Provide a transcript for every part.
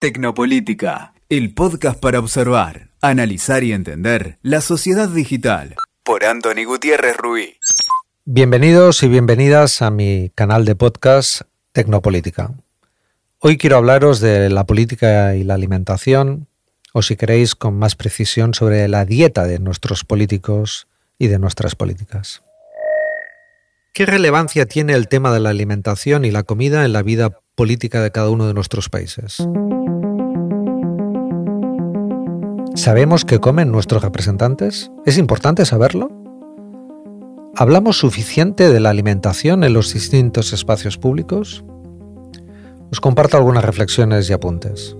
Tecnopolítica, el podcast para observar, analizar y entender la sociedad digital. Por Anthony Gutiérrez Rubí. Bienvenidos y bienvenidas a mi canal de podcast Tecnopolítica. Hoy quiero hablaros de la política y la alimentación, o si queréis con más precisión sobre la dieta de nuestros políticos y de nuestras políticas. ¿Qué relevancia tiene el tema de la alimentación y la comida en la vida política de cada uno de nuestros países? ¿Sabemos qué comen nuestros representantes? ¿Es importante saberlo? ¿Hablamos suficiente de la alimentación en los distintos espacios públicos? Os comparto algunas reflexiones y apuntes.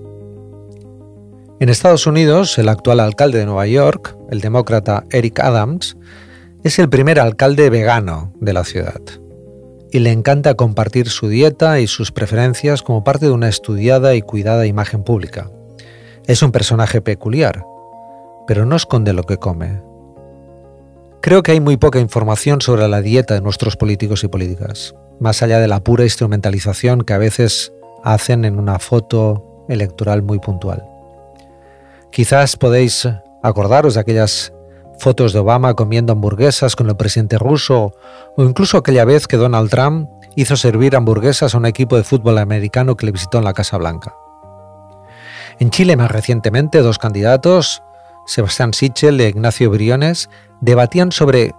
En Estados Unidos, el actual alcalde de Nueva York, el demócrata Eric Adams, es el primer alcalde vegano de la ciudad y le encanta compartir su dieta y sus preferencias como parte de una estudiada y cuidada imagen pública. Es un personaje peculiar, pero no esconde lo que come. Creo que hay muy poca información sobre la dieta de nuestros políticos y políticas, más allá de la pura instrumentalización que a veces hacen en una foto electoral muy puntual. Quizás podéis acordaros de aquellas fotos de Obama comiendo hamburguesas con el presidente ruso o incluso aquella vez que Donald Trump hizo servir hamburguesas a un equipo de fútbol americano que le visitó en la Casa Blanca. En Chile más recientemente dos candidatos, Sebastián Sichel e Ignacio Briones, debatían sobre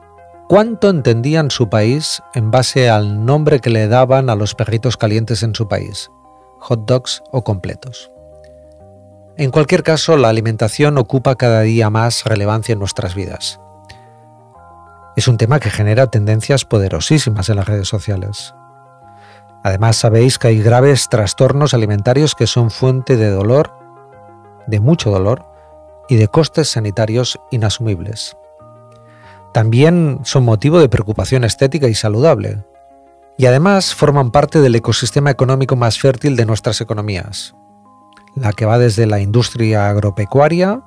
cuánto entendían su país en base al nombre que le daban a los perritos calientes en su país, hot dogs o completos. En cualquier caso, la alimentación ocupa cada día más relevancia en nuestras vidas. Es un tema que genera tendencias poderosísimas en las redes sociales. Además, sabéis que hay graves trastornos alimentarios que son fuente de dolor, de mucho dolor, y de costes sanitarios inasumibles. También son motivo de preocupación estética y saludable, y además forman parte del ecosistema económico más fértil de nuestras economías, la que va desde la industria agropecuaria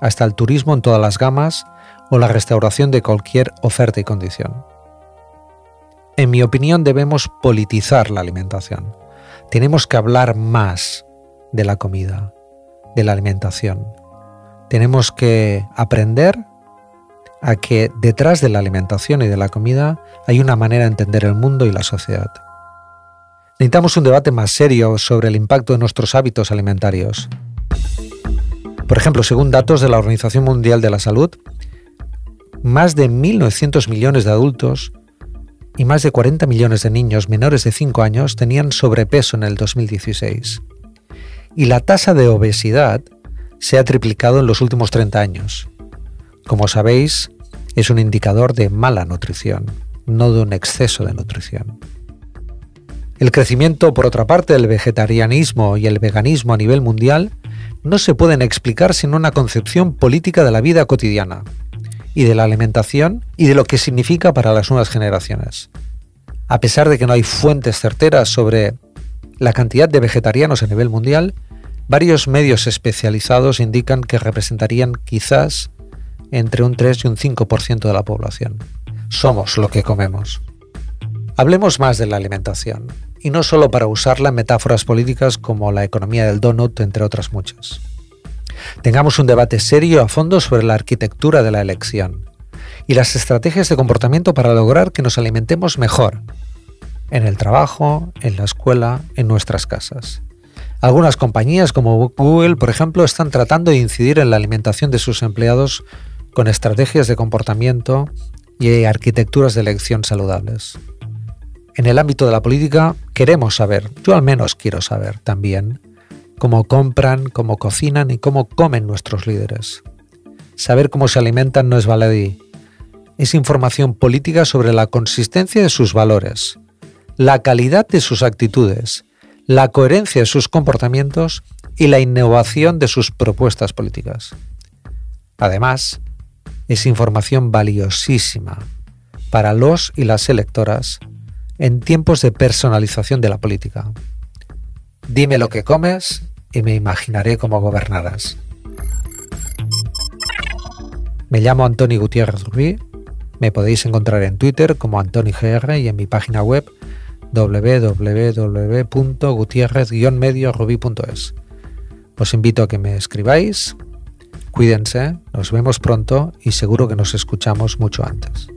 hasta el turismo en todas las gamas o la restauración de cualquier oferta y condición. En mi opinión debemos politizar la alimentación. Tenemos que hablar más de la comida, de la alimentación. Tenemos que aprender a que detrás de la alimentación y de la comida hay una manera de entender el mundo y la sociedad. Necesitamos un debate más serio sobre el impacto de nuestros hábitos alimentarios. Por ejemplo, según datos de la Organización Mundial de la Salud, más de 1.900 millones de adultos y más de 40 millones de niños menores de 5 años tenían sobrepeso en el 2016. Y la tasa de obesidad se ha triplicado en los últimos 30 años. Como sabéis, es un indicador de mala nutrición, no de un exceso de nutrición. El crecimiento, por otra parte, del vegetarianismo y el veganismo a nivel mundial no se pueden explicar sin una concepción política de la vida cotidiana y de la alimentación y de lo que significa para las nuevas generaciones. A pesar de que no hay fuentes certeras sobre la cantidad de vegetarianos a nivel mundial, varios medios especializados indican que representarían quizás entre un 3 y un 5% de la población. Somos lo que comemos. Hablemos más de la alimentación y no solo para usarla en metáforas políticas como la economía del donut, entre otras muchas. Tengamos un debate serio a fondo sobre la arquitectura de la elección y las estrategias de comportamiento para lograr que nos alimentemos mejor, en el trabajo, en la escuela, en nuestras casas. Algunas compañías como Google, por ejemplo, están tratando de incidir en la alimentación de sus empleados con estrategias de comportamiento y arquitecturas de elección saludables en el ámbito de la política queremos saber, yo al menos quiero saber también, cómo compran, cómo cocinan y cómo comen nuestros líderes. Saber cómo se alimentan no es baladí. Es información política sobre la consistencia de sus valores, la calidad de sus actitudes, la coherencia de sus comportamientos y la innovación de sus propuestas políticas. Además, es información valiosísima para los y las electoras en tiempos de personalización de la política. Dime lo que comes y me imaginaré cómo gobernarás. Me llamo Antoni Gutiérrez Rubí. Me podéis encontrar en Twitter como AntoniGR y en mi página web www.gutierrez-medio-rubí.es. Os invito a que me escribáis. Cuídense, nos vemos pronto y seguro que nos escuchamos mucho antes.